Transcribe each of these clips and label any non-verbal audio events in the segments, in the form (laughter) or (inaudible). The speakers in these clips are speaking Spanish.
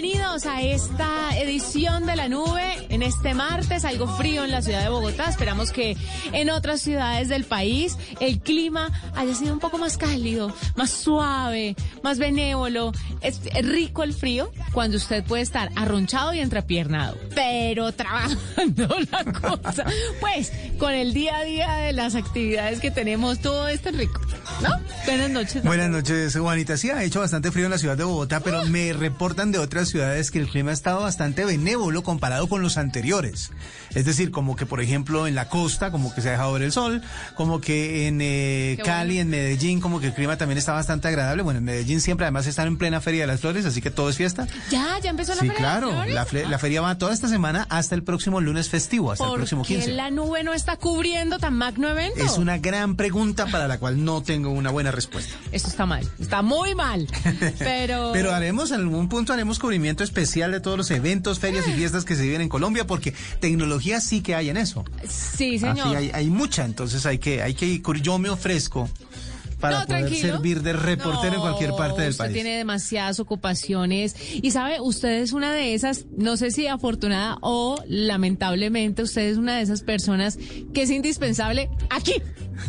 Bienvenidos a esta edición de la nube. Este martes, algo frío en la ciudad de Bogotá. Esperamos que en otras ciudades del país el clima haya sido un poco más cálido, más suave, más benévolo. Es rico el frío cuando usted puede estar arronchado y entrepiernado, pero trabajando (laughs) la cosa. Pues con el día a día de las actividades que tenemos, todo esto es rico, ¿no? Buenas noches. Buenas noches, Juanita. Sí, ha hecho bastante frío en la ciudad de Bogotá, pero me reportan de otras ciudades que el clima ha estado bastante benévolo comparado con los anteriores. Es decir, como que, por ejemplo, en la costa, como que se ha dejado ver el sol, como que en eh, Qué Cali, bueno. en Medellín, como que el clima también está bastante agradable. Bueno, en Medellín siempre además están en plena Feria de las Flores, así que todo es fiesta. Ya, ya empezó la Sí, Feria de las claro. Flores? La, fle- la feria va toda esta semana hasta el próximo lunes festivo, hasta el ¿Por próximo qué 15. la nube no está cubriendo tan magno evento? Es una gran pregunta para la cual no tengo una buena respuesta. Esto está mal, está muy mal. (laughs) Pero, Pero haremos, en algún punto haremos cubrimiento especial de todos los eventos, ferias y fiestas que se viven en Colombia, porque tecnología sí que hay en eso. sí, señor. Hay, hay mucha, entonces hay que, hay que ir. Yo me ofrezco para No, poder tranquilo. servir de reportero en cualquier parte del usted país. tiene demasiadas ocupaciones y sabe, usted es una de esas, no sé si afortunada o lamentablemente, usted es una de esas personas que es indispensable aquí.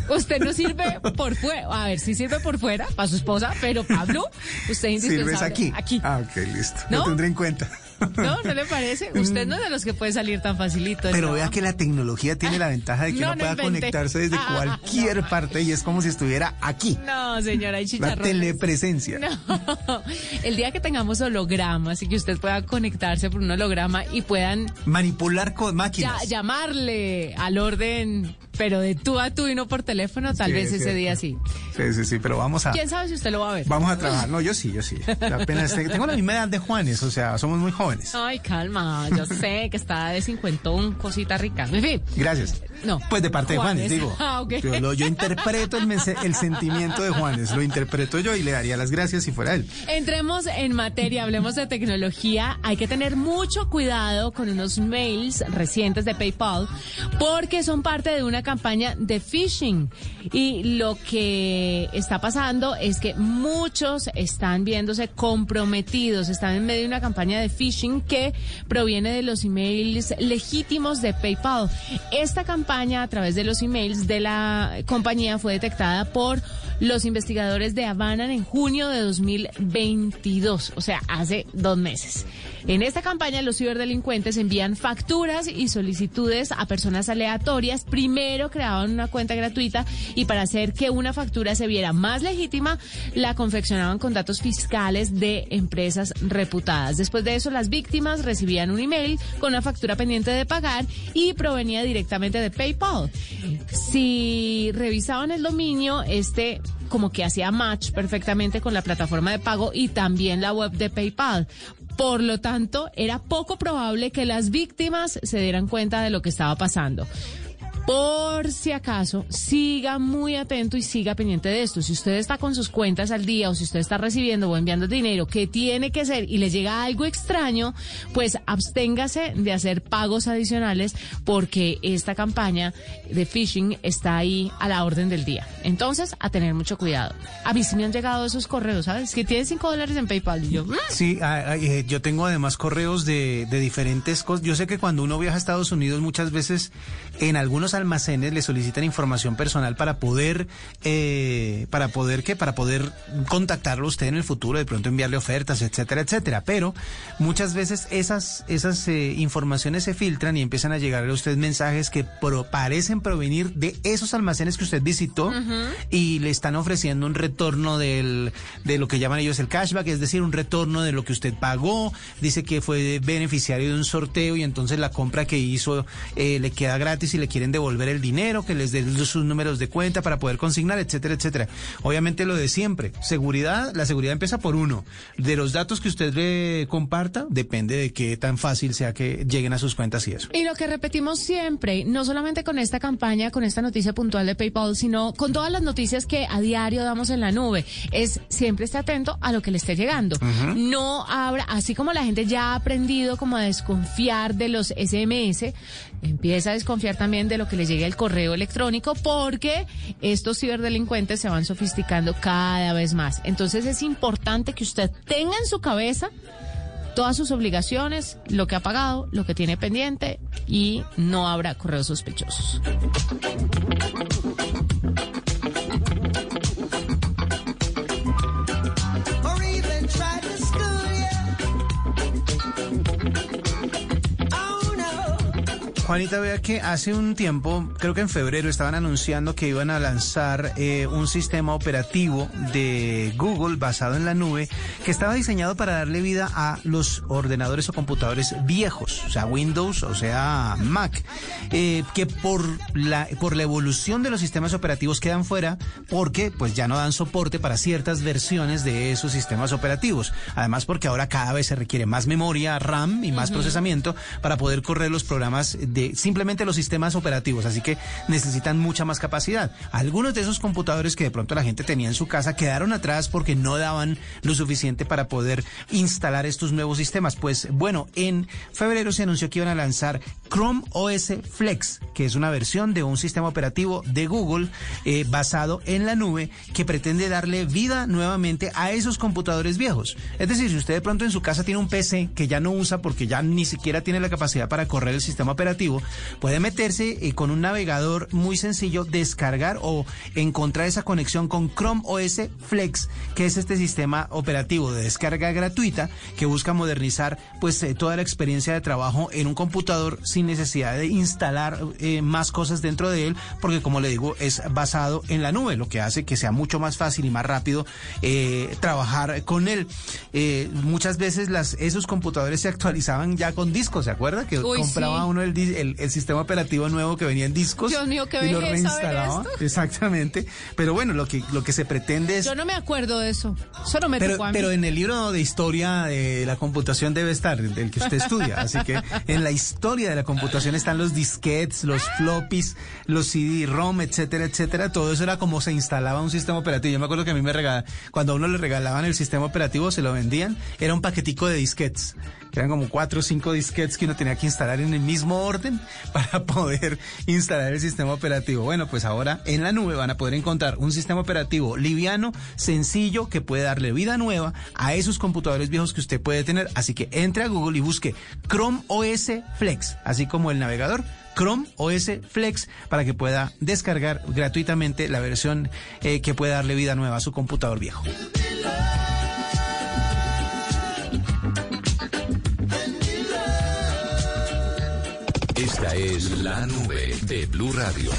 Usted no sirve por fuera, a ver, sí sirve por fuera para su esposa, pero Pablo, usted es (laughs) indispensable ¿Sirves aquí? Aquí. Ah, ok, listo. ¿No? Lo tendré en cuenta. (laughs) ¿No? ¿No le parece? Usted no es de los que puede salir tan facilito. Pero vea que la tecnología tiene la ventaja de que (laughs) No, uno no pueda conectarse desde Ah, cualquier parte y es como si estuviera aquí. No, señora, hay La telepresencia. No, (laughs) el día que tengamos hologramas y que usted pueda conectarse por un holograma y puedan Manipular con ya- máquinas. llamarle al orden, pero de tú a tú y no por teléfono, tal Sí, vez es ese día sí. Sí, sí, sí, pero vamos a... ¿Quién sabe si usted lo va a ver? Vamos a trabajar. No, yo sí, yo sí. Apenas tengo la misma edad de Juanes, o sea, somos muy jóvenes. Ay, calma, yo sé que está de cincuentón, cosita rica. En fin, Gracias. No. Pues de parte de Juanes, digo. (laughs) Ah, ok. Yo, lo- yo interpreto el, sentimiento de Juanes, lo interpreto yo y le daría las gracias si fuera él. Entremos en materia, hablemos de tecnología. Hay que tener mucho cuidado con unos mails recientes de PayPal porque son parte de una campaña de phishing. Y lo que está pasando es que muchos están viéndose comprometidos, están en medio de una campaña de phishing que proviene de los emails legítimos de PayPal. Esta campaña a través de los emails de la compañía fue detectada por los investigadores de Havana en junio de 2022, o sea, hace dos meses. En esta campaña los ciberdelincuentes envían facturas y solicitudes a personas aleatorias. Primero creaban una cuenta gratuita y para hacer que una factura se viera más legítima, la confeccionaban con datos fiscales de empresas reputadas. Después de eso, las víctimas recibían un email con una factura pendiente de pagar y provenía directamente de PayPal. Si revisaban el dominio, este como que hacía match perfectamente con la plataforma de pago y también la web de PayPal. Por lo tanto, era poco probable que las víctimas se dieran cuenta de lo que estaba pasando. Por si acaso, siga muy atento y siga pendiente de esto. Si usted está con sus cuentas al día o si usted está recibiendo o enviando dinero que tiene que ser y le llega algo extraño, pues absténgase de hacer pagos adicionales porque esta campaña de phishing está ahí a la orden del día. Entonces, a tener mucho cuidado. A mí sí me han llegado esos correos, ¿sabes? Que tienen 5 dólares en PayPal. "Mm". Sí, ah, ah, eh, yo tengo además correos de, de diferentes cosas. Yo sé que cuando uno viaja a Estados Unidos muchas veces en algunos almacenes le solicitan información personal para poder, eh, para poder qué, para poder contactarlo a usted en el futuro, de pronto enviarle ofertas, etcétera, etcétera. Pero muchas veces esas, esas eh, informaciones se filtran y empiezan a llegar a usted mensajes que pro- parecen provenir de esos almacenes que usted visitó y le están ofreciendo un retorno del, de lo que llaman ellos el cashback, es decir, un retorno de lo que usted pagó, dice que fue beneficiario de un sorteo y entonces la compra que hizo eh, le queda gratis y le quieren devolver el dinero, que les den sus números de cuenta para poder consignar, etcétera, etcétera. Obviamente lo de siempre, seguridad, la seguridad empieza por uno. De los datos que usted le comparta, depende de qué tan fácil sea que lleguen a sus cuentas y eso. Y lo que repetimos siempre, no solamente con esta campaña, con esta noticia puntual de PayPal, sino con todas las noticias que a diario damos en la nube, es siempre esté atento a lo que le esté llegando. No abra, así como la gente ya ha aprendido como a desconfiar de los SMS, empieza a desconfiar también de lo que le llegue al correo electrónico porque estos ciberdelincuentes se van sofisticando cada vez más. Entonces es importante que usted tenga en su cabeza todas sus obligaciones, lo que ha pagado, lo que tiene pendiente y no habrá correos sospechosos. Juanita, vea que hace un tiempo, creo que en febrero, estaban anunciando que iban a lanzar eh, un sistema operativo de Google basado en la nube que estaba diseñado para darle vida a los ordenadores o computadores viejos, o sea, Windows, o sea, Mac, eh, que por la, por la evolución de los sistemas operativos quedan fuera porque pues ya no dan soporte para ciertas versiones de esos sistemas operativos. Además porque ahora cada vez se requiere más memoria, RAM y más procesamiento para poder correr los programas de simplemente los sistemas operativos, así que necesitan mucha más capacidad. Algunos de esos computadores que de pronto la gente tenía en su casa quedaron atrás porque no daban lo suficiente para poder instalar estos nuevos sistemas. Pues bueno, en febrero se anunció que iban a lanzar Chrome OS Flex, que es una versión de un sistema operativo de Google eh, basado en la nube que pretende darle vida nuevamente a esos computadores viejos. Es decir, si usted de pronto en su casa tiene un PC que ya no usa porque ya ni siquiera tiene la capacidad para correr el sistema operativo, puede meterse eh, con un navegador muy sencillo, descargar o encontrar esa conexión con Chrome OS Flex, que es este sistema operativo de descarga gratuita que busca modernizar pues eh, toda la experiencia de trabajo en un computador sin necesidad de instalar eh, más cosas dentro de él, porque como le digo, es basado en la nube, lo que hace que sea mucho más fácil y más rápido eh, trabajar con él. Eh, muchas veces las, esos computadores se actualizaban ya con discos, ¿se acuerda? Que Uy, compraba sí. uno el, el, el sistema operativo nuevo que venía en discos. Dios mío, qué y lo belleza ver reinstalaba. esto. (laughs) Exactamente. Pero bueno, lo que, lo que se pretende es... Yo no me acuerdo de eso. Eso no me Pero, tocó a mí. pero en el libro de historia de la computación debe estar, el que usted estudia. Así que en la historia de la computación están los disquetes, los floppies, los CD-ROM, etcétera, etcétera. Todo eso era como se instalaba un sistema operativo. Yo me acuerdo que a mí me regalaban, cuando a uno le regalaban el sistema operativo, se lo vendían, era un paquetico de disquetes. Eran como cuatro o cinco disquetes que uno tenía que instalar en el mismo orden (laughs) para poder instalar el sistema operativo. Bueno, pues ahora en la nube van a poder encontrar un sistema operativo liviano, sencillo, que puede darle vida nueva a esos computadores viejos que usted puede tener. Así que entre a Google y busque Chrome OS Flex, así como el navegador. Chrome OS Flex para que pueda descargar gratuitamente la versión eh, que puede darle vida nueva a su computador viejo. Esta es la nube de Blue Radio.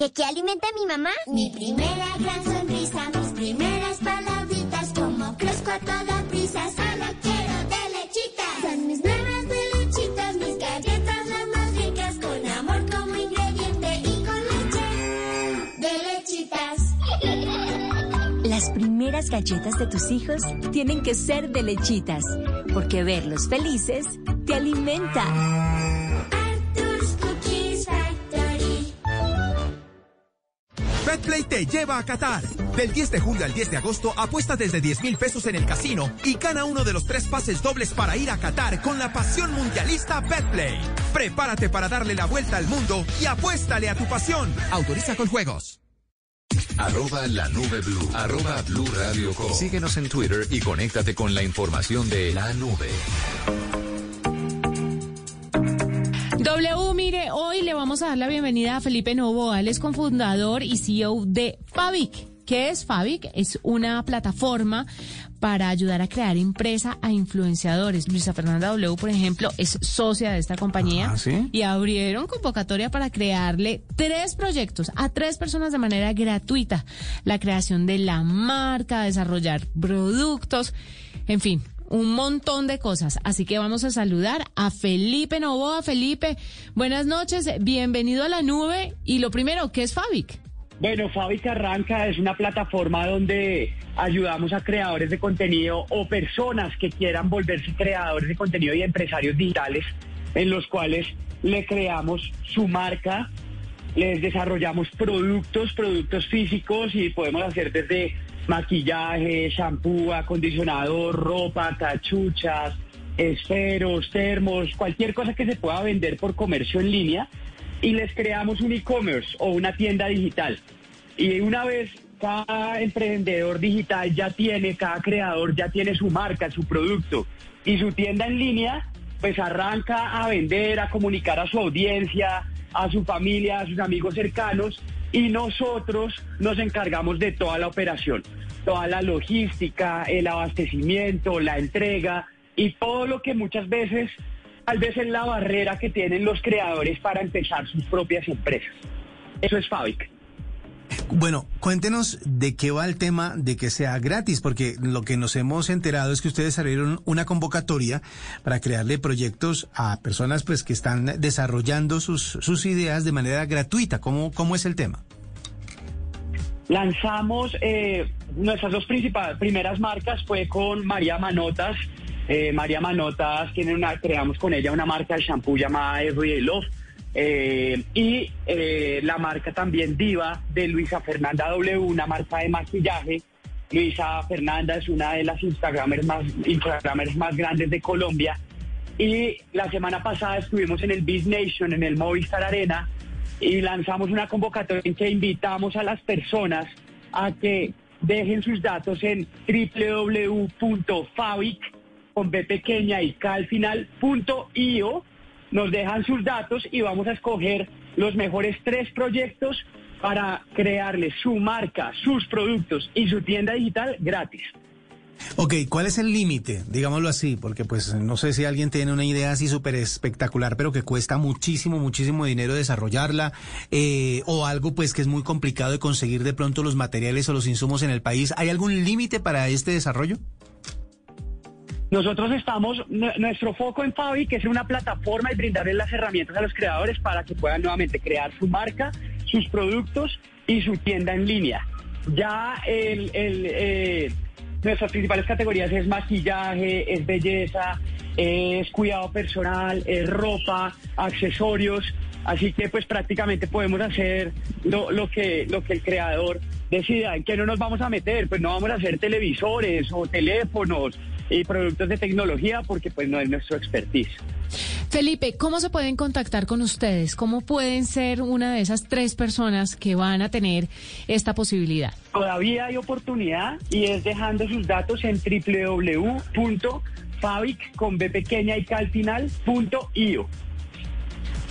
¿Qué, qué alimenta mi mamá? Mi primera gran sonrisa, mis primeras palabritas, como crezco a toda prisa, solo quiero de lechitas. Son mis nuevas de lechitas, mis galletas las más ricas, con amor como ingrediente y con leche de lechitas. Las primeras galletas de tus hijos tienen que ser de lechitas, porque verlos felices te alimenta. Betplay te lleva a Qatar. Del 10 de julio al 10 de agosto apuesta desde 10 mil pesos en el casino y gana uno de los tres pases dobles para ir a Qatar con la pasión mundialista Betplay. Prepárate para darle la vuelta al mundo y apuéstale a tu pasión. Autoriza con juegos. Arroba la nube blue. Arroba blue radio com. Síguenos en Twitter y conéctate con la información de la nube. W, mire, hoy le vamos a dar la bienvenida a Felipe Novoa. Él es cofundador y CEO de Fabic. ¿Qué es Fabic? Es una plataforma para ayudar a crear empresa a influenciadores. Luisa Fernanda W, por ejemplo, es socia de esta compañía Ah, ¿sí? y abrieron convocatoria para crearle tres proyectos a tres personas de manera gratuita. La creación de la marca, desarrollar productos, en fin, un montón de cosas. Así que vamos a saludar a Felipe Novoa. Felipe, buenas noches, bienvenido a la nube. Y lo primero, ¿qué es Fabic? Bueno, Fabic Arranca es una plataforma donde ayudamos a creadores de contenido o personas que quieran volverse creadores de contenido y empresarios digitales, en los cuales le creamos su marca, les desarrollamos productos, productos físicos y podemos hacer desde maquillaje, shampoo, acondicionador, ropa, cachuchas, esferos, termos, cualquier cosa que se pueda vender por comercio en línea y les creamos un e-commerce o una tienda digital. Y una vez cada emprendedor digital ya tiene, cada creador ya tiene su marca, su producto y su tienda en línea, pues arranca a vender, a comunicar a su audiencia, a su familia, a sus amigos cercanos y nosotros nos encargamos de toda la operación, toda la logística, el abastecimiento, la entrega y todo lo que muchas veces tal vez es la barrera que tienen los creadores para empezar sus propias empresas. Eso es Fabic. Bueno, cuéntenos de qué va el tema de que sea gratis, porque lo que nos hemos enterado es que ustedes abrieron una convocatoria para crearle proyectos a personas pues que están desarrollando sus, sus ideas de manera gratuita. ¿Cómo, cómo es el tema? Lanzamos eh, nuestras dos primeras marcas fue con María Manotas. Eh, María Manotas tiene una, creamos con ella una marca de shampoo llamada Everyday Love. Eh, y eh, la marca también Diva de Luisa Fernanda W, una marca de maquillaje. Luisa Fernanda es una de las Instagramers más, Instagramers más grandes de Colombia. Y la semana pasada estuvimos en el Biz Nation, en el Movistar Arena, y lanzamos una convocatoria en que invitamos a las personas a que dejen sus datos en www.fabic con B pequeña y K al final punto io. Nos dejan sus datos y vamos a escoger los mejores tres proyectos para crearles su marca, sus productos y su tienda digital gratis. Ok, ¿cuál es el límite? Digámoslo así, porque pues no sé si alguien tiene una idea así súper espectacular, pero que cuesta muchísimo, muchísimo dinero desarrollarla, eh, o algo pues que es muy complicado de conseguir de pronto los materiales o los insumos en el país. ¿Hay algún límite para este desarrollo? Nosotros estamos, nu- nuestro foco en Fabric es una plataforma y brindarles las herramientas a los creadores para que puedan nuevamente crear su marca, sus productos y su tienda en línea. Ya eh, nuestras principales categorías es maquillaje, es belleza, es cuidado personal, es ropa, accesorios. Así que pues prácticamente podemos hacer lo que, lo que el creador decida. ¿En qué no nos vamos a meter? Pues no vamos a hacer televisores o teléfonos y productos de tecnología porque pues no es nuestro expertise. Felipe, ¿cómo se pueden contactar con ustedes? ¿Cómo pueden ser una de esas tres personas que van a tener esta posibilidad? Todavía hay oportunidad y es dejando sus datos en www.fabic con B pequeña y K al final, punto io.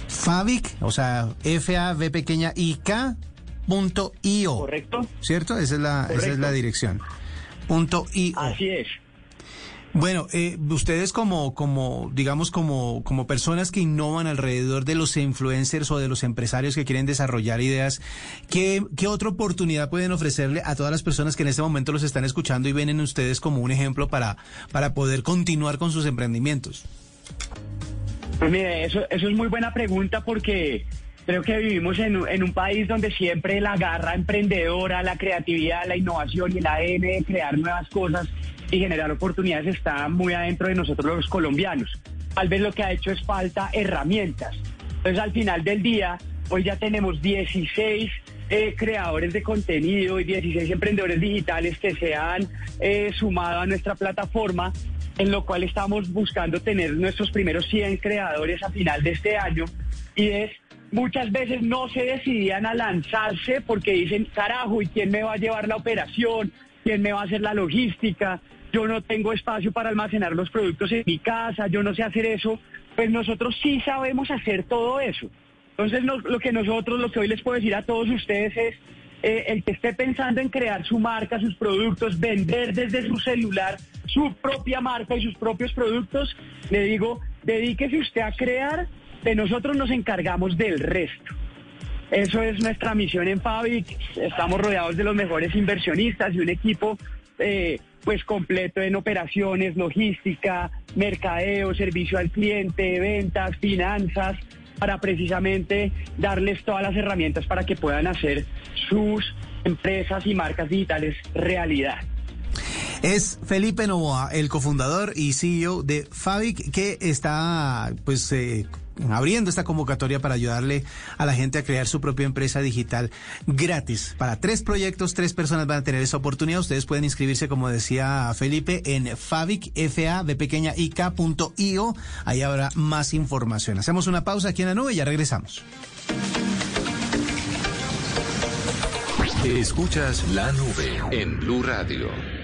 Favic, o sea, F-A-V pequeña I K punto io. Correcto. ¿Cierto? Esa es la, esa es la dirección. Punto io. Así es. Bueno, eh, ustedes como, como, digamos, como, como personas que innovan alrededor de los influencers o de los empresarios que quieren desarrollar ideas, ¿qué, qué otra oportunidad pueden ofrecerle a todas las personas que en este momento los están escuchando y ven en ustedes como un ejemplo para, para poder continuar con sus emprendimientos? Pues mire, eso, eso es muy buena pregunta porque creo que vivimos en, en un país donde siempre la garra emprendedora, la creatividad, la innovación y el ADN de crear nuevas cosas y generar oportunidades está muy adentro de nosotros los colombianos. Tal vez lo que ha hecho es falta herramientas. Entonces al final del día, hoy ya tenemos 16 eh, creadores de contenido y 16 emprendedores digitales que se han eh, sumado a nuestra plataforma en lo cual estamos buscando tener nuestros primeros 100 creadores a final de este año y es muchas veces no se decidían a lanzarse porque dicen, carajo, ¿y quién me va a llevar la operación? ¿Quién me va a hacer la logística? Yo no tengo espacio para almacenar los productos en mi casa, yo no sé hacer eso. Pues nosotros sí sabemos hacer todo eso. Entonces nos- lo que nosotros, lo que hoy les puedo decir a todos ustedes es, eh, el que esté pensando en crear su marca, sus productos, vender desde su celular su propia marca y sus propios productos, le digo, dedíquese usted a crear, de nosotros nos encargamos del resto. Eso es nuestra misión en Fabric. Estamos rodeados de los mejores inversionistas y un equipo eh, pues completo en operaciones, logística, mercadeo, servicio al cliente, ventas, finanzas, para precisamente darles todas las herramientas para que puedan hacer sus empresas y marcas digitales realidad. Es Felipe Novoa, el cofundador y CEO de Favic, que está pues eh, abriendo esta convocatoria para ayudarle a la gente a crear su propia empresa digital gratis. Para tres proyectos, tres personas van a tener esa oportunidad. Ustedes pueden inscribirse, como decía Felipe, en Favic, io. Ahí habrá más información. Hacemos una pausa aquí en la nube y ya regresamos. Escuchas la nube en Blue Radio.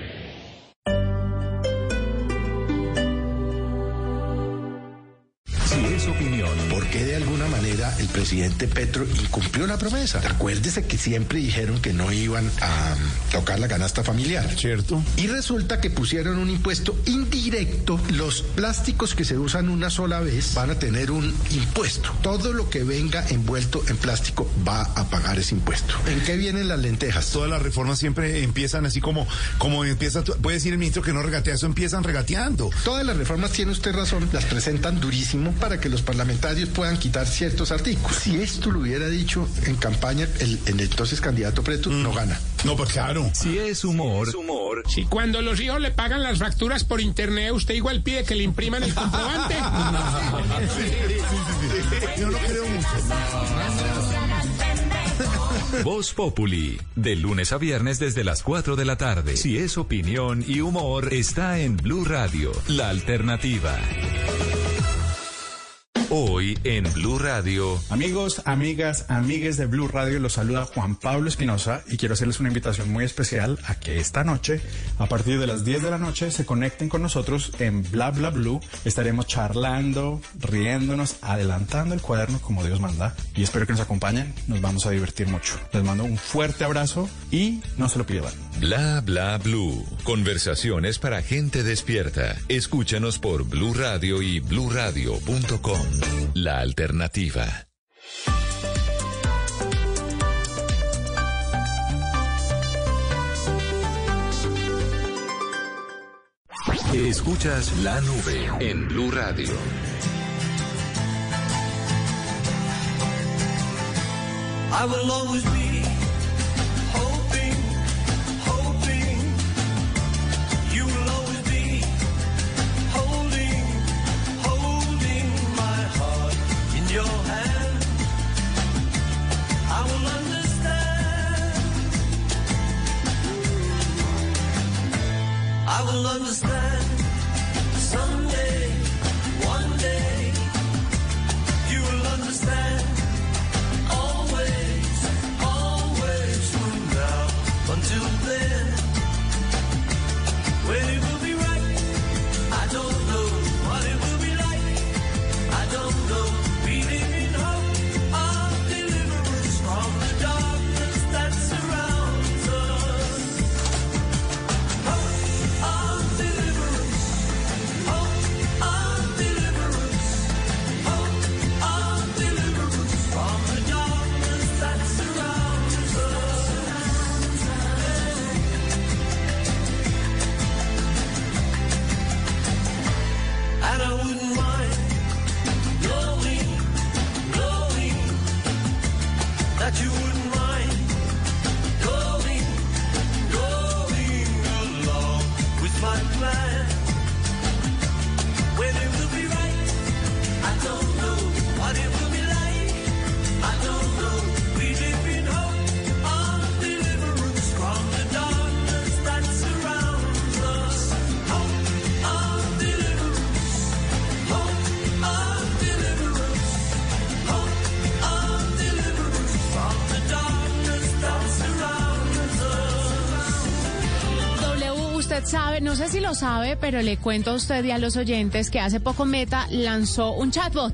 El presidente Petro incumplió la promesa. Acuérdese que siempre dijeron que no iban a mm, tocar la canasta familiar. Cierto. Y resulta que pusieron un impuesto indirecto. Los plásticos que se usan una sola vez van a tener un impuesto. Todo lo que venga envuelto en plástico va a pagar ese impuesto. ¿En qué vienen las lentejas? Todas las reformas siempre empiezan así como, como empieza, puede decir el ministro que no regatea, eso empiezan regateando. Todas las reformas, tiene usted razón, las presentan durísimo para que los parlamentarios puedan quitar ciertos artículos. Si esto lo hubiera dicho en campaña, el, el entonces candidato Preto no gana. No, pues claro. Si es humor, Si cuando los hijos le pagan las facturas por internet, usted igual pide que le impriman el comprobante. Yo no creo mucho. Voz Populi, de lunes a viernes desde las 4 de la tarde. Si es opinión y humor, está en Blue Radio, la alternativa. Hoy en Blue Radio. Amigos, amigas, amigues de Blue Radio, los saluda Juan Pablo Espinosa y quiero hacerles una invitación muy especial a que esta noche, a partir de las 10 de la noche, se conecten con nosotros en Bla Bla Blue. Estaremos charlando, riéndonos, adelantando el cuaderno como Dios manda y espero que nos acompañen. Nos vamos a divertir mucho. Les mando un fuerte abrazo y no se lo pierdan. Bla bla blue. Conversaciones para gente despierta. Escúchanos por Blue Radio y bluradio.com. La alternativa. Escuchas la nube en Blue Radio. I will always be will understand sabe, pero le cuento a usted y a los oyentes que hace poco Meta lanzó un chatbot.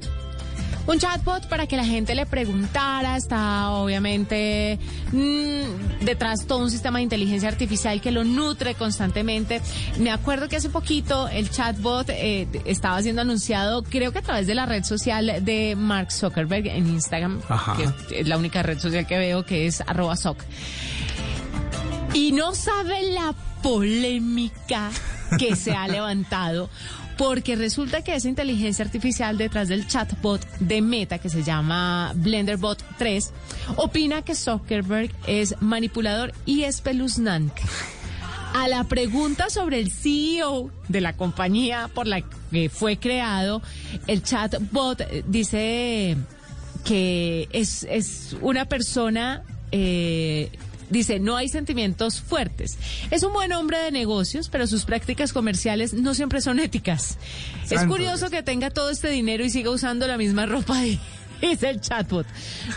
Un chatbot para que la gente le preguntara, está obviamente mm, detrás todo un sistema de inteligencia artificial que lo nutre constantemente. Me acuerdo que hace poquito el chatbot eh, estaba siendo anunciado, creo que a través de la red social de Mark Zuckerberg en Instagram, Ajá. que es la única red social que veo que es arroba soc. Y no sabe la polémica que se ha levantado. Porque resulta que esa inteligencia artificial detrás del chatbot de Meta, que se llama BlenderBot 3, opina que Zuckerberg es manipulador y espeluznante. A la pregunta sobre el CEO de la compañía por la que fue creado, el chatbot dice que es, es una persona, eh, dice, no hay sentimientos fuertes. Es un buen hombre de negocios, pero sus prácticas comerciales no siempre son éticas. Es curioso que tenga todo este dinero y siga usando la misma ropa (laughs) de... Es el chatbot.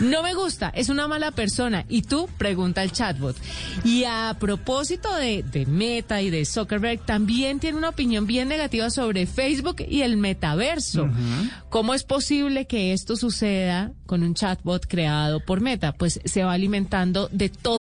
No me gusta, es una mala persona. Y tú, pregunta el chatbot. Y a propósito de, de Meta y de Zuckerberg, también tiene una opinión bien negativa sobre Facebook y el metaverso. ¿Cómo es posible que esto suceda con un chatbot creado por Meta? Pues se va alimentando de todo.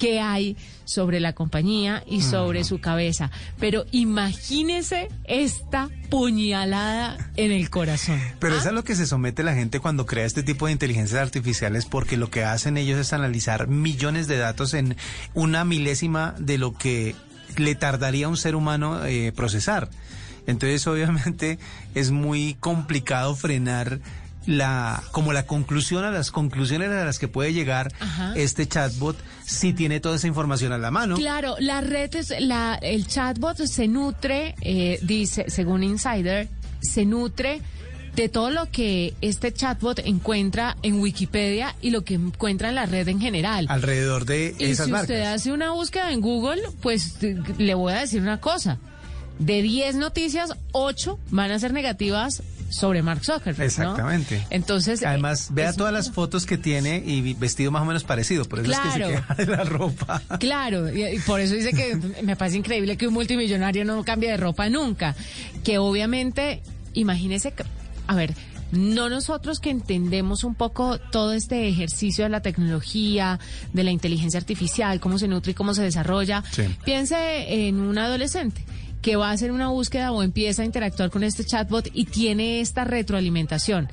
que hay sobre la compañía y sobre su cabeza. Pero imagínese esta puñalada en el corazón. Pero es a lo que se somete la gente cuando crea este tipo de inteligencias artificiales, porque lo que hacen ellos es analizar millones de datos en una milésima de lo que le tardaría a un ser humano eh, procesar. Entonces, obviamente, es muy complicado frenar la como la conclusión a las conclusiones a las que puede llegar Ajá. este chatbot si tiene toda esa información a la mano. Claro, la red, es, la, el chatbot se nutre, eh, dice, según Insider, se nutre de todo lo que este chatbot encuentra en Wikipedia y lo que encuentra en la red en general. alrededor de Y esas si marcas. usted hace una búsqueda en Google, pues le voy a decir una cosa. De 10 noticias, 8 van a ser negativas sobre Mark Zuckerberg. ¿no? Exactamente. Entonces, Además, eh, vea es- todas las fotos que tiene y vestido más o menos parecido, por eso es que Claro. se queja de la ropa. (laughs) Claro, y, y por eso dice que me parece increíble que un multimillonario no cambie de ropa nunca. Que obviamente, imagínese, a ver, no nosotros que entendemos un poco todo este ejercicio de la tecnología, de la inteligencia artificial, cómo se nutre y cómo se desarrolla, Sí. piense en un adolescente que va a hacer una búsqueda o empieza a interactuar con este chatbot y tiene esta retroalimentación.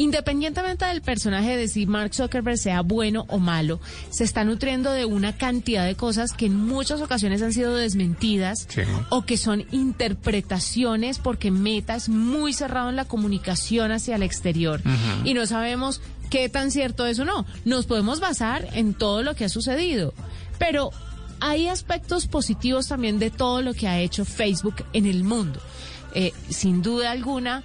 Independientemente del personaje de si Mark Zuckerberg sea bueno o malo, se está nutriendo de una cantidad de cosas que en muchas ocasiones han sido desmentidas o que son interpretaciones porque Meta es muy cerrado en la comunicación hacia el exterior y no sabemos qué tan cierto es o no. Nos podemos basar en todo lo que ha sucedido, pero hay aspectos positivos también de todo lo que ha hecho Facebook en el mundo. Eh, sin duda alguna,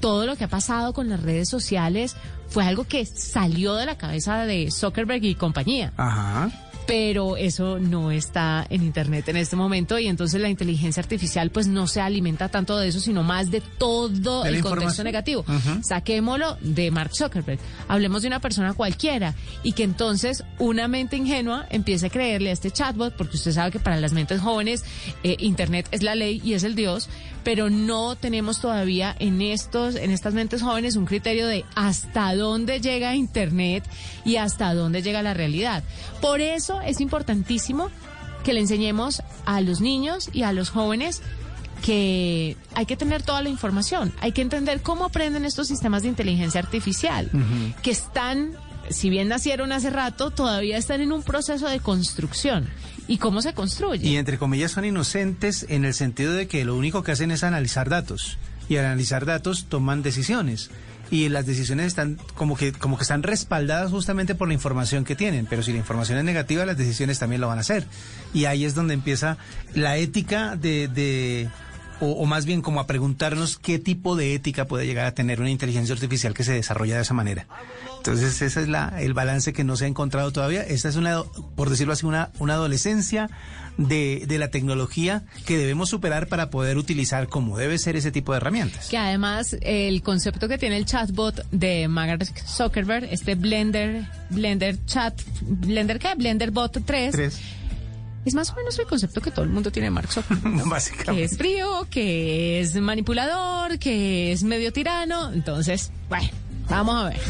todo lo que ha pasado con las redes sociales fue algo que salió de la cabeza de Zuckerberg y compañía. Ajá. Pero eso no está en Internet en este momento y entonces la inteligencia artificial pues no se alimenta tanto de eso, sino más de todo De el contexto negativo. Ujú. Saquémoslo de Mark Zuckerberg. Hablemos de una persona cualquiera y que entonces una mente ingenua empiece a creerle a este chatbot, porque usted sabe que para las mentes jóvenes eh, Internet es la ley y es el Dios, pero no tenemos todavía en estos, en estas mentes jóvenes un criterio de hasta dónde llega Internet y hasta dónde llega la realidad. Por eso es importantísimo que le enseñemos a los niños y a los jóvenes que hay que tener toda la información, hay que entender cómo aprenden estos sistemas de inteligencia artificial, que están, si bien nacieron hace rato, todavía están en un proceso de construcción. ¿Y cómo se construye? Y entre comillas son inocentes en el sentido de que lo único que hacen es analizar datos. Y al analizar datos toman decisiones. Y las decisiones están como que, como que están respaldadas justamente por la información que tienen. Pero si la información es negativa, las decisiones también lo van a hacer. Y ahí es donde empieza la ética de, de o, o más bien como a preguntarnos qué tipo de ética puede llegar a tener una inteligencia artificial que se desarrolla de esa manera. Entonces ese es la, el balance que no se ha encontrado todavía. Esta es una, por decirlo así, una, una adolescencia de, de la tecnología que debemos superar para poder utilizar como debe ser ese tipo de herramientas. Que además el concepto que tiene el chatbot de Mark Zuckerberg, este Blender, Blender Chat, Blender qué, Blender Bot 3, Tres. Es más o menos el concepto que todo el mundo tiene de Mark Zuckerberg. ¿no? (laughs) Básicamente. Que es frío, que es manipulador, que es medio tirano. Entonces, bueno, vamos a ver.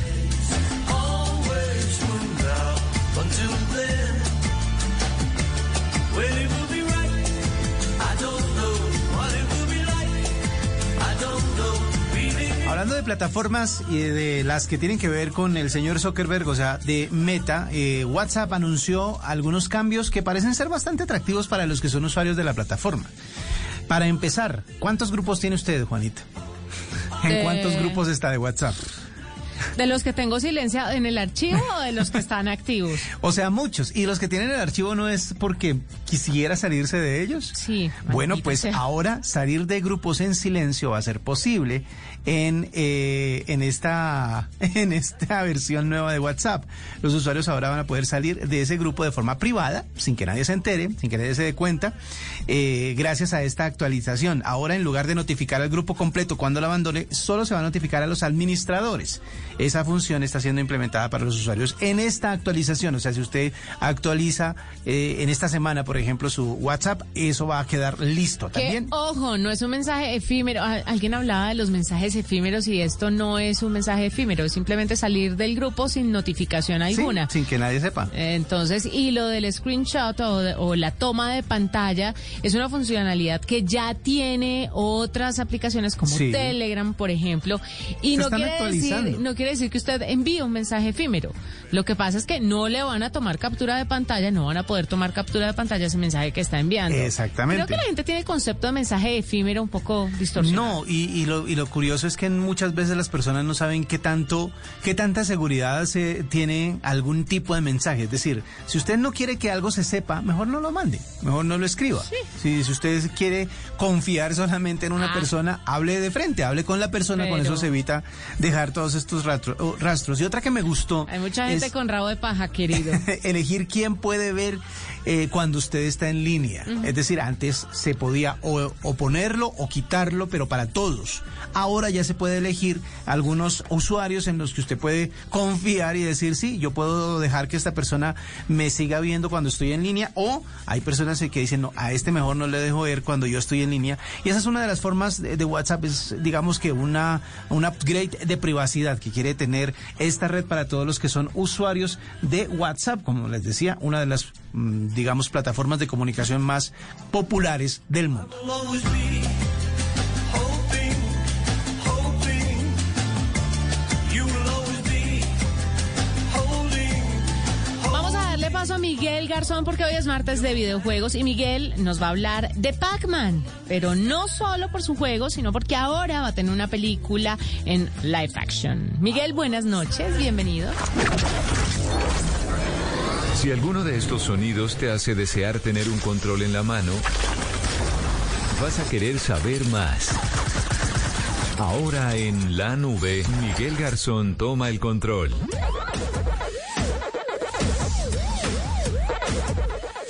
Hablando de plataformas y de las que tienen que ver con el señor Zuckerberg, o sea, de Meta, eh, WhatsApp anunció algunos cambios que parecen ser bastante atractivos para los que son usuarios de la plataforma. Para empezar, ¿cuántos grupos tiene usted, Juanita? ¿En cuántos grupos está de WhatsApp? ¿De los que tengo silenciado en el archivo o de los que están activos? O sea, muchos. ¿Y los que tienen el archivo no es porque quisiera salirse de ellos? Sí. Bueno, pues sea. ahora salir de grupos en silencio va a ser posible en, eh, en, esta, (laughs) en esta versión nueva de WhatsApp. Los usuarios ahora van a poder salir de ese grupo de forma privada, sin que nadie se entere, sin que nadie se dé cuenta, eh, gracias a esta actualización. Ahora, en lugar de notificar al grupo completo cuando lo abandone, solo se va a notificar a los administradores. Esa función está siendo implementada para los usuarios en esta actualización. O sea, si usted actualiza eh, en esta semana, por ejemplo, su WhatsApp, eso va a quedar listo Que, también. ojo, no es un mensaje efímero. Ah, Alguien hablaba de los mensajes efímeros y esto no es un mensaje efímero, es simplemente salir del grupo sin notificación Sí, alguna. sin que nadie sepa. Entonces, y lo del screenshot o, de- o la toma de pantalla es una funcionalidad que ya tiene otras aplicaciones como Sí. Telegram, por ejemplo, y Se no están quiere, decir, actualizando. no quiere decir que usted envíe un mensaje efímero. Lo que pasa es que no le van a tomar captura de pantalla, no van a poder tomar captura de pantalla ese mensaje que está enviando. Exactamente. Creo que la gente tiene el concepto de mensaje efímero un poco distorsionado. No, y, y lo, y lo curioso es que muchas veces las personas no saben qué tanto, qué tanta seguridad se tiene algún tipo de mensaje. Es decir, si usted no quiere que algo se sepa, mejor no lo mande, mejor no lo escriba. Si, si usted quiere confiar solamente en una Ah. persona, hable de frente, hable con la persona, con eso se evita dejar todos estos oh, rastros. Y otra que me gustó Hay mucha gente es con rabo de paja, querido. (laughs) elegir quién puede ver eh, cuando usted está en línea. Es decir, antes se podía o, o ponerlo o quitarlo, pero para todos. Ahora ya se puede elegir algunos usuarios en los que usted puede confiar y decir, sí, yo puedo dejar que esta persona me siga viendo cuando estoy en línea, o hay personas que dicen, no, a este mejor no le dejo ver cuando yo estoy en línea. Y esa es una de las formas de, de WhatsApp, es digamos que una, un upgrade de privacidad que quiere tener esta red para todos los que son usuarios de WhatsApp, como les decía, una de las, digamos, plataformas de comunicación más populares del mundo. Vamos a darle paso a Miguel Garzón porque hoy es martes de videojuegos y Miguel nos va a hablar de Pac-Man, pero no solo por su juego, sino porque ahora va a tener una película en live action. Miguel, buenas noches, bienvenido. Si alguno de estos sonidos te hace desear tener un control en la mano, vas a querer saber más. Ahora en la nube, Miguel Garzón toma el control.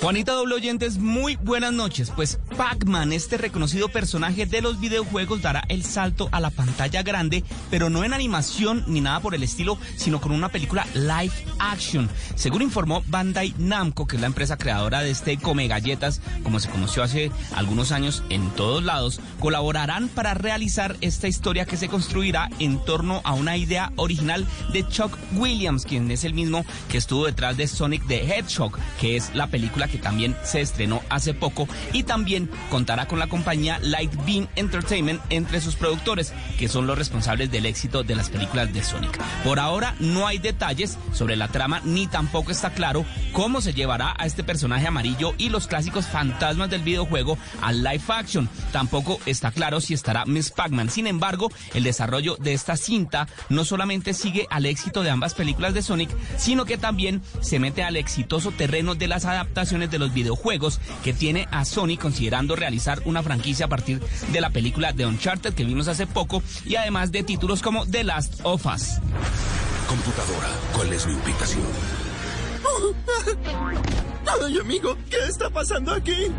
Juanita Doble Oyentes, muy buenas noches. Pues Pac-Man, este reconocido personaje de los videojuegos, dará el salto a la pantalla grande, pero no en animación ni nada por el estilo, sino con una película live action. Según informó Bandai Namco, que es la empresa creadora de este Come Galletas, como se conoció hace algunos años en todos lados, colaborarán para realizar esta historia que se construirá en torno a una idea original de Chuck Williams, quien es el mismo que estuvo detrás de Sonic the Hedgehog, que es la película que también se estrenó hace poco y también contará con la compañía Light Beam Entertainment entre sus productores, que son los responsables del éxito de las películas de Sonic. Por ahora no hay detalles sobre la trama ni tampoco está claro cómo se llevará a este personaje amarillo y los clásicos fantasmas del videojuego al live action. Tampoco está claro si estará Miss Pac-Man. Sin embargo, el desarrollo de esta cinta no solamente sigue al éxito de ambas películas de Sonic, sino que también se mete al exitoso terreno de las adaptaciones de los videojuegos que tiene a Sony considerando realizar una franquicia a partir de la película de Uncharted que vimos hace poco y además de títulos como The Last of Us. Computadora, ¿cuál es mi ubicación? (laughs) Ay, amigo, ¿qué está pasando aquí?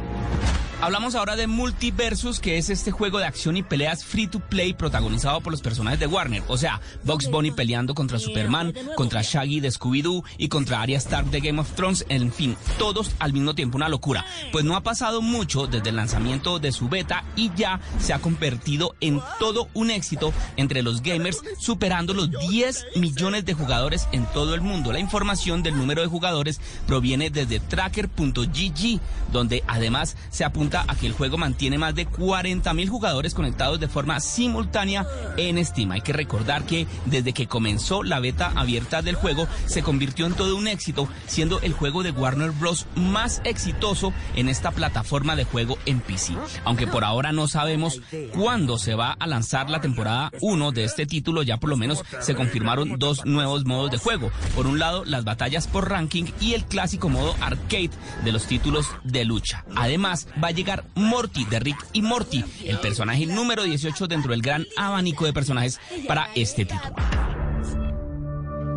Hablamos ahora de Multiversus, que es este juego de acción y peleas free to play protagonizado por los personajes de Warner. O sea, Bugs Bunny peleando contra Superman, contra Shaggy de Scooby-Doo y contra Arya Stark de Game of Thrones. En fin, todos al mismo tiempo, una locura. Pues no ha pasado mucho desde el lanzamiento de su beta y ya se ha convertido en todo un éxito entre los gamers, superando los 10 millones de jugadores en todo el mundo. La información del número de jugadores proviene desde tracker.gg, donde además se apunta a que el juego mantiene más de 40 mil jugadores conectados de forma simultánea en Steam. Hay que recordar que desde que comenzó la beta abierta del juego se convirtió en todo un éxito, siendo el juego de Warner Bros. más exitoso en esta plataforma de juego en PC. Aunque por ahora no sabemos cuándo se va a lanzar la temporada 1 de este título, ya por lo menos se confirmaron dos nuevos modos de juego. Por un lado, las batallas por ranking y el clásico modo arcade de los títulos de lucha. Además, va a llegar Morty de Rick y Morty, el personaje número 18 dentro del gran abanico de personajes para este título.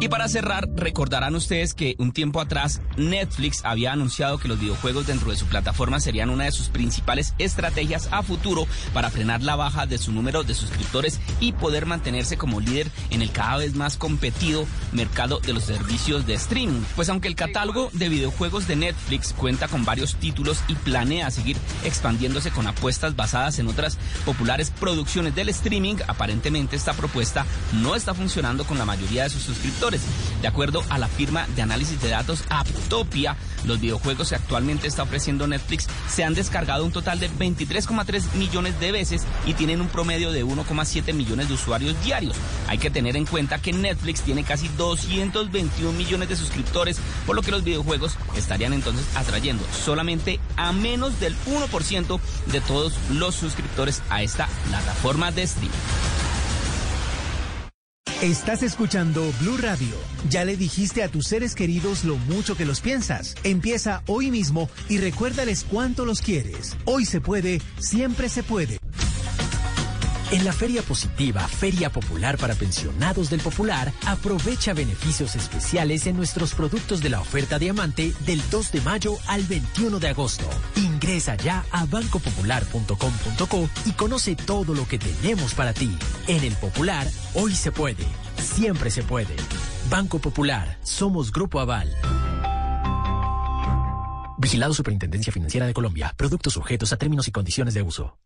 Y para cerrar, recordarán ustedes que un tiempo atrás Netflix había anunciado que los videojuegos dentro de su plataforma serían una de sus principales estrategias a futuro para frenar la baja de su número de suscriptores y poder mantenerse como líder en el cada vez más competido mercado de los servicios de streaming. Pues aunque el catálogo de videojuegos de Netflix cuenta con varios títulos y planea seguir expandiéndose con apuestas basadas en otras populares producciones del streaming, aparentemente esta propuesta no está funcionando con la mayoría de sus suscriptores. De acuerdo a la firma de análisis de datos Aptopia, los videojuegos que actualmente está ofreciendo Netflix se han descargado un total de 23,3 millones de veces y tienen un promedio de 1,7 millones de usuarios diarios. Hay que tener en cuenta que Netflix tiene casi 221 millones de suscriptores, por lo que los videojuegos estarían entonces atrayendo solamente a menos del 1% de todos los suscriptores a esta plataforma de streaming. Estás escuchando Blue Radio. Ya le dijiste a tus seres queridos lo mucho que los piensas. Empieza hoy mismo y recuérdales cuánto los quieres. Hoy se puede, siempre se puede. En la Feria Positiva, Feria Popular para Pensionados del Popular, aprovecha beneficios especiales en nuestros productos de la oferta diamante del 2 de mayo al 21 de agosto. Ingresa ya a bancopopular.com.co y conoce todo lo que tenemos para ti. En el Popular, hoy se puede. Siempre se puede. Banco Popular, somos Grupo Aval. Vigilado Superintendencia Financiera de Colombia. Productos sujetos a términos y condiciones de uso.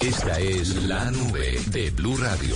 Esta es la nube de Blue Radio.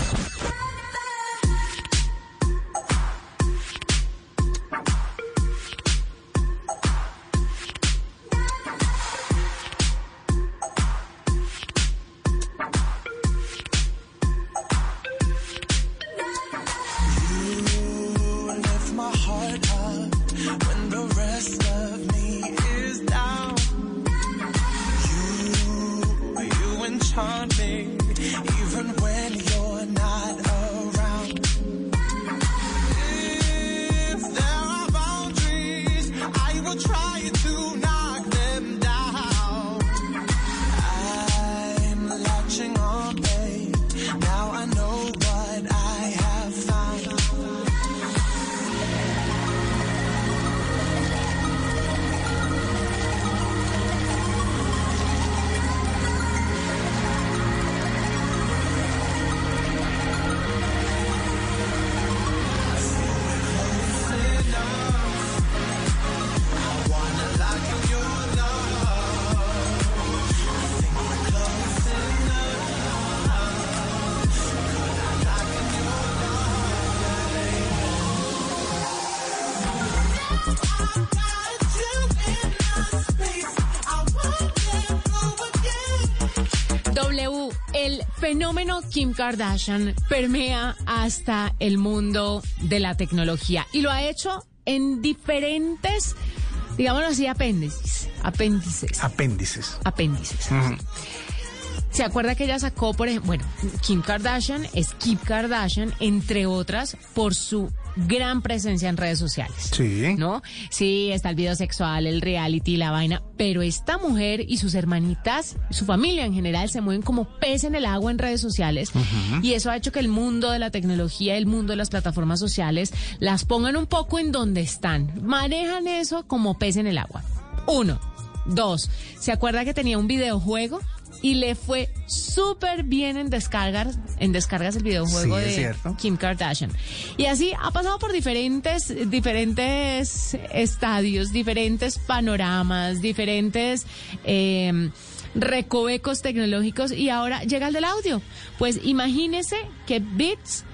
Fenómeno Kim Kardashian permea hasta el mundo de la tecnología y lo ha hecho en diferentes, digámoslo así, apéndices. Apéndices. Apéndices. Apéndices. ¿Se acuerda que ella sacó, por ejemplo, bueno, Kim Kardashian es Kim Kardashian, entre otras, por su gran presencia en redes sociales. Sí. ¿No? Sí, está el video sexual, el reality, la vaina, pero esta mujer y sus hermanitas, su familia en general, se mueven como pez en el agua en redes sociales y eso ha hecho que el mundo de la tecnología, el mundo de las plataformas sociales, las pongan un poco en donde están. Manejan eso como pez en el agua. Uno. Dos. ¿Se acuerda que tenía un videojuego? Y le fue súper bien en descargas, en descargas el videojuego Sí, de cierto. Kim Kardashian. Y así ha pasado por diferentes, diferentes estadios, diferentes panoramas, diferentes eh, recovecos tecnológicos y ahora llega el del audio. Pues imagínese que Beats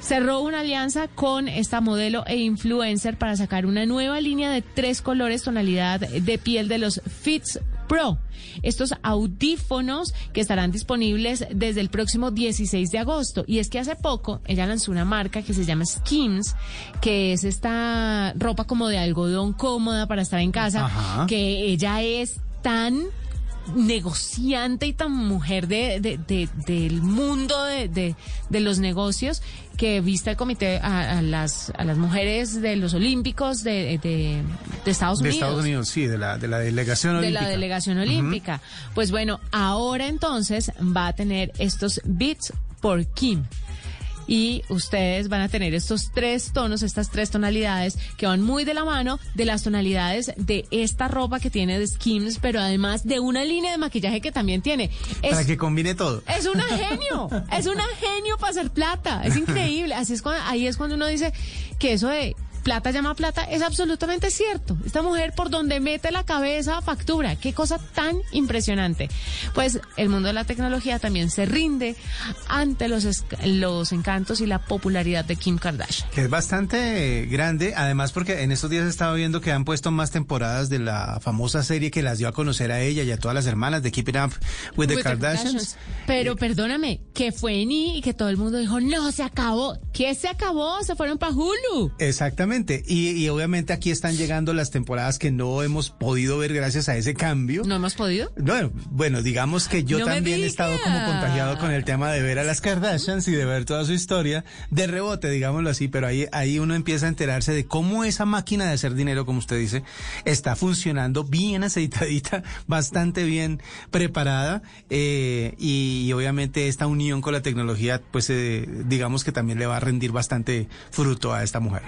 cerró una alianza con esta modelo e influencer para sacar una nueva línea de tres colores tonalidad de piel de los Fits Pro. Estos audífonos que estarán disponibles desde el próximo 16 de agosto. Y es que hace poco ella lanzó una marca que se llama Skims, que es esta ropa como de algodón cómoda para estar en casa, Ajá. que ella es tan negociante y tan mujer de, de- de- del mundo de, de- de los negocios que viste el comité a, a las a las mujeres de los olímpicos de, de- de Estados De Unidos Estados Unidos, sí, de la, de la delegación de olímpica. la delegación olímpica. Pues bueno, ahora entonces va a tener estos beats por Kim. Y ustedes van a tener estos tres tonos, estas tres tonalidades que van muy de la mano de las tonalidades de esta ropa que tiene de Skims, pero además de una línea de maquillaje que también tiene. Es, Para que combine todo. es una genio, es una genio para hacer plata, es increíble. Así es cuando, ahí es cuando uno dice que eso de plata llama plata es absolutamente cierto. Esta mujer por donde mete la cabeza factura, qué cosa tan impresionante. Pues el mundo de la tecnología también se rinde ante los, los encantos y la popularidad de Kim Kardashian. Que es bastante eh, grande, además porque en estos días he estado viendo que han puesto más temporadas de la famosa serie que las dio a conocer a ella y a todas las hermanas de Keeping Up with the With the Kardashians. Pero perdóname, que fue en y que todo el mundo dijo, no, se acabó. ¿Qué se acabó? Se fueron para Hulu. Exactamente. Exactamente. Y, y obviamente aquí están llegando las temporadas que no hemos podido ver gracias a ese cambio. ¿No hemos podido? Bueno, bueno, digamos que yo No también he estado como contagiado con el tema de ver a las Kardashians y de ver toda su historia de rebote, digámoslo así, pero ahí, ahí uno empieza a enterarse de cómo esa máquina de hacer dinero, como usted dice, está funcionando bien aceitadita, (laughs) bastante bien preparada eh, y, y obviamente esta unión con la tecnología, pues eh, digamos que también le va a rendir bastante fruto a esta mujer.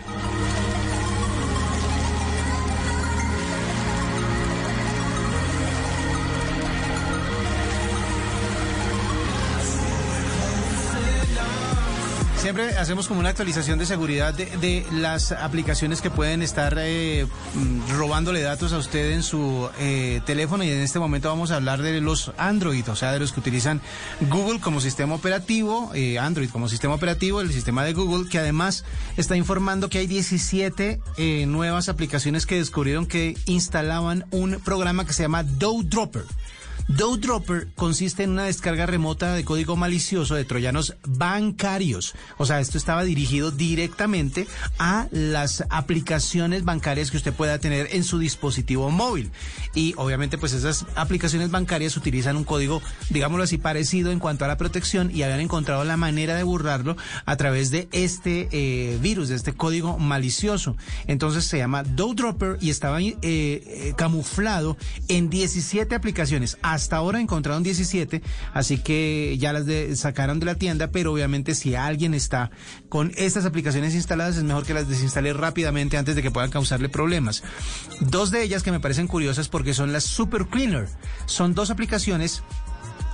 Siempre hacemos como una actualización de seguridad de, las aplicaciones que pueden estar eh, mm, robándole datos a usted en su eh, teléfono y en este momento vamos a hablar de los Android, o sea, de los que utilizan Google como sistema operativo, eh, Android como sistema operativo, el sistema de Google, que además está informando que hay 17 eh, nuevas aplicaciones que descubrieron que instalaban un programa que se llama Dow Dropper. Dropper consiste en una descarga remota de código malicioso de troyanos bancarios. O sea, esto estaba dirigido directamente a las aplicaciones bancarias que usted pueda tener en su dispositivo móvil. Y obviamente, pues esas aplicaciones bancarias utilizan un código, digámoslo así, parecido en cuanto a la protección y habían encontrado la manera de burlarlo a través de este eh, virus, de este código malicioso. Entonces se llama Dropper y estaba eh, eh, camuflado en 17 aplicaciones. Ahora encontraron 17, así que ya las sacaron de la tienda, pero obviamente si alguien está con estas aplicaciones instaladas es mejor que las desinstale rápidamente antes de que puedan causarle problemas. Dos de ellas que me parecen curiosas porque son las Super Cleaner. Son dos aplicaciones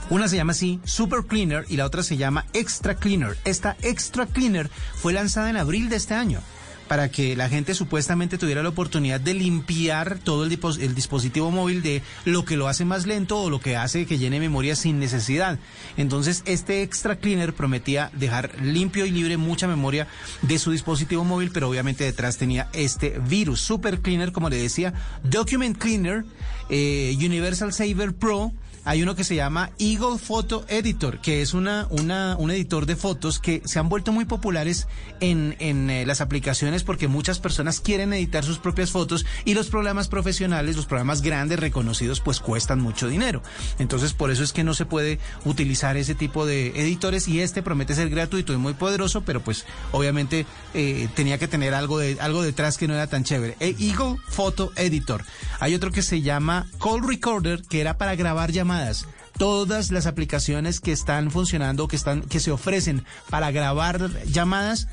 una se llama así Super Cleaner y la otra se llama Extra Cleaner. Esta Extra Cleaner fue lanzada en abril de este año para que la gente supuestamente tuviera la oportunidad de limpiar todo el, dispositivo móvil de lo que lo hace más lento o lo que hace que llene memoria sin necesidad. Entonces, este Extra Cleaner prometía dejar limpio y libre mucha memoria de su dispositivo móvil, pero obviamente detrás tenía este virus. Super Cleaner, como le decía, Document Cleaner, eh, Universal Saver Pro, hay uno que se llama Eagle Photo Editor, que es una, una, un editor de fotos que se han vuelto muy populares en, en eh, las aplicaciones porque muchas personas quieren editar sus propias fotos y los programas profesionales, los programas grandes, reconocidos, pues cuestan mucho dinero. Entonces, por eso es que no se puede utilizar ese tipo de editores y este promete ser gratuito y muy poderoso, pero pues obviamente eh, tenía que tener algo, de, algo detrás que no era tan chévere. Eh, Eagle Photo Editor. Hay otro que se llama Call Recorder, que era para grabar llamadas. Todas las aplicaciones que están funcionando, que están, que se ofrecen para grabar llamadas,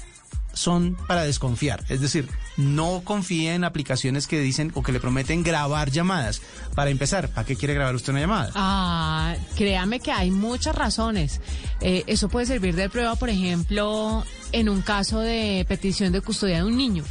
son para desconfiar. Es decir, no confíe en aplicaciones que dicen o que le prometen grabar llamadas. Para empezar, ¿para qué quiere grabar usted una llamada? Ah, créame que hay muchas razones. Eh, eso puede servir de prueba, por ejemplo, en un caso de petición de custodia de un niño.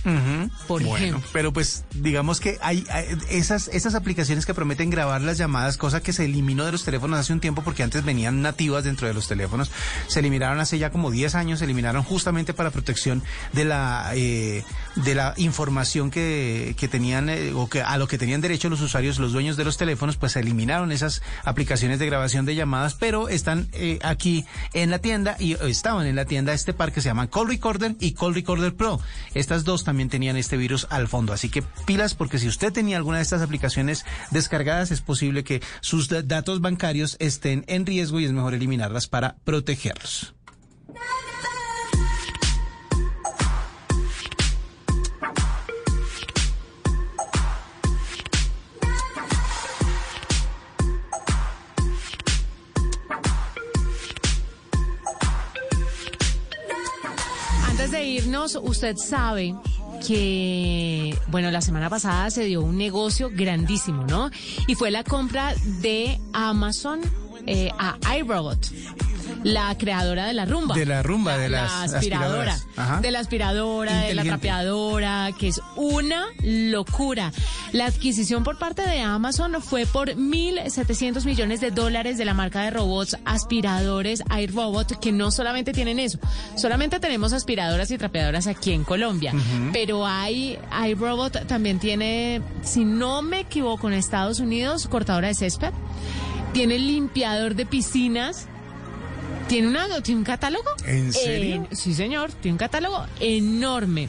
Por Bueno, ejemplo. Pero pues digamos que hay, hay esas, esas aplicaciones que prometen grabar las llamadas, cosa que se eliminó de los teléfonos hace un tiempo porque antes venían nativas dentro de los teléfonos, se eliminaron hace ya como 10 años, se eliminaron justamente para protección de la eh, de la información que, que tenían eh, o que a lo que tenían derecho los usuarios, los dueños de los teléfonos, pues se eliminaron esas aplicaciones de grabación de llamadas, pero están eh, aquí en la tienda y estaban en la tienda este par que se llaman Call Recorder y Call Recorder Pro. Estas dos también tenían este virus al fondo, así que pilas porque si usted tenía alguna de estas aplicaciones descargadas es posible que sus da- datos bancarios estén en riesgo y es mejor eliminarlas para protegerlos. De irnos, usted sabe que, bueno, la semana pasada se dio un negocio grandísimo, ¿no? Y fue la compra de Amazon eh, a iRobot, la creadora de la rumba. De la rumba, de la aspiradora, de la aspiradora, de la trapeadora, que es una locura. La adquisición por parte de Amazon fue por 1.700 millones de dólares de la marca de robots aspiradores iRobot, que no solamente tienen eso, solamente tenemos aspiradoras y trapeadoras aquí en Colombia, pero hay iRobot también tiene, si no me equivoco, en Estados Unidos, cortadora de césped, tiene limpiador de piscinas. ¿Tiene, una, ¿Tiene un catálogo? ¿En serio? En- sí, señor, tiene un catálogo enorme.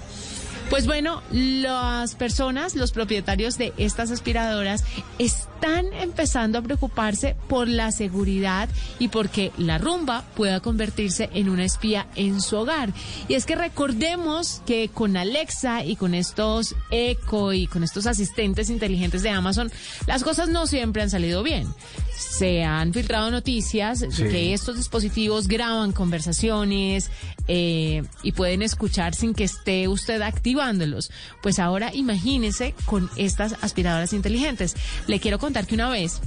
Pues bueno, las personas, los propietarios de estas aspiradoras están empezando a preocuparse por la seguridad y porque la rumba pueda convertirse en una espía en su hogar. Y es que recordemos que con Alexa y con estos Echo y con estos asistentes inteligentes de Amazon, las cosas no siempre han salido bien. Se han filtrado noticias de que estos dispositivos graban conversaciones eh, y pueden escuchar sin que esté usted activándolos. Pues ahora imagínese con estas aspiradoras inteligentes. Le quiero contar que una vez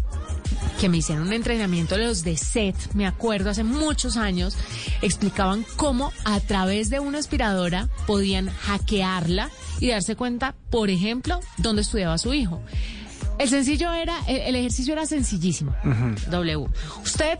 que me hicieron un entrenamiento los de SET, me acuerdo hace muchos años, explicaban cómo a través de una aspiradora podían hackearla y darse cuenta, por ejemplo, dónde estudiaba su hijo. El sencillo era, el, el ejercicio era sencillísimo. W. Usted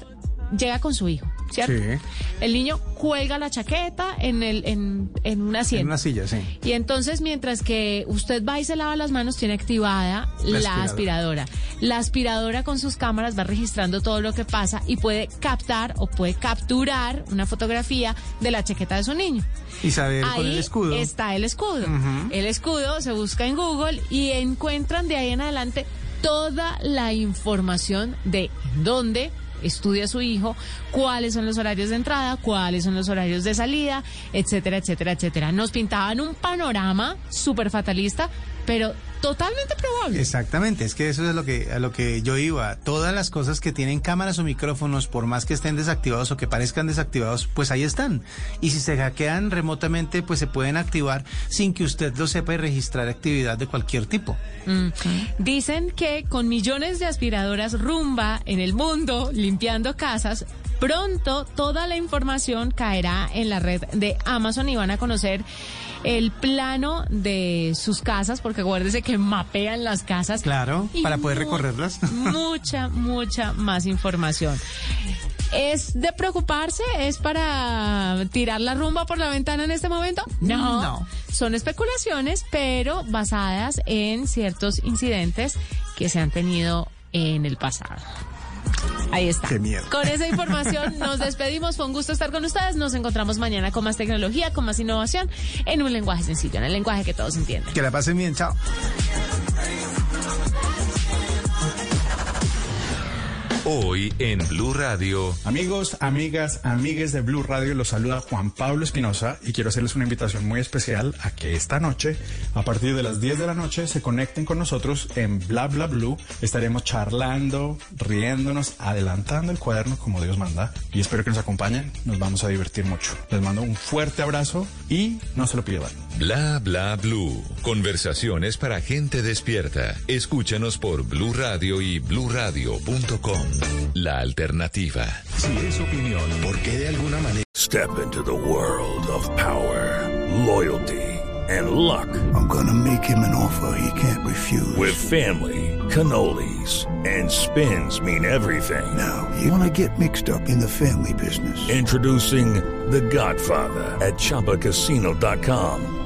llega con su hijo, ¿cierto? Sí. El niño cuelga la chaqueta en, el, en, en una silla. En una silla, sí. Y entonces, mientras que usted va y se lava las manos, tiene activada La la, aspiradora. aspiradora. La aspiradora con sus cámaras va registrando todo lo que pasa y puede captar o puede capturar una fotografía de la chaqueta de su niño. Y saber con el Ahí escudo. está el escudo. El escudo se busca en Google y encuentran de ahí en adelante toda la información de dónde estudia su hijo, cuáles son los horarios de entrada, cuáles son los horarios de salida, etcétera, etcétera, etcétera. Nos pintaban un panorama súper fatalista, pero totalmente probable. Exactamente, es que eso es lo que, a lo que yo iba. Todas las cosas que tienen cámaras o micrófonos, por más que estén desactivados o que parezcan desactivados, pues ahí están. Y si se hackean remotamente, pues se pueden activar sin que usted lo sepa y registrar actividad de cualquier tipo. Mm. Dicen que con millones de aspiradoras rumba en el mundo limpiando casas, pronto toda la información caerá en la red de Amazon y van a conocer el plano de sus casas, porque acuérdese que mapean las casas. Claro, para poder recorrerlas. (laughs) Mucha, mucha más información. ¿Es de preocuparse? ¿Es para tirar la rumba por la ventana en este momento? No. No. Son especulaciones, pero basadas en ciertos incidentes que se han tenido en el pasado. Ahí está. Qué miedo. Con esa información (laughs) nos despedimos. Fue un gusto estar con ustedes. Nos encontramos mañana con más tecnología, con más innovación, en un lenguaje sencillo, en el lenguaje que todos entienden. Que la pasen bien, chao. Hoy en Blue Radio. Amigos, amigas, amigues de Blue Radio, los saluda Juan Pablo Espinosa y quiero hacerles una invitación muy especial a que esta noche, a partir de las 10 de la noche, se conecten con nosotros en Bla Bla Blue. Estaremos charlando, riéndonos, adelantando el cuaderno como Dios manda y espero que nos acompañen. Nos vamos a divertir mucho. Les mando un fuerte abrazo y no se lo pierdan. Bla bla blue. Conversaciones para gente despierta. Escúchanos por Blue Radio y bluradio.com. La alternativa. Si es opinión, Porque de alguna manera. Step into the world of power, loyalty, and luck. I'm gonna make him an offer he can't refuse. With family, cannolis, and spins mean everything. Now, you wanna get mixed up in the family business. Introducing The Godfather at ChumbaCasino.com.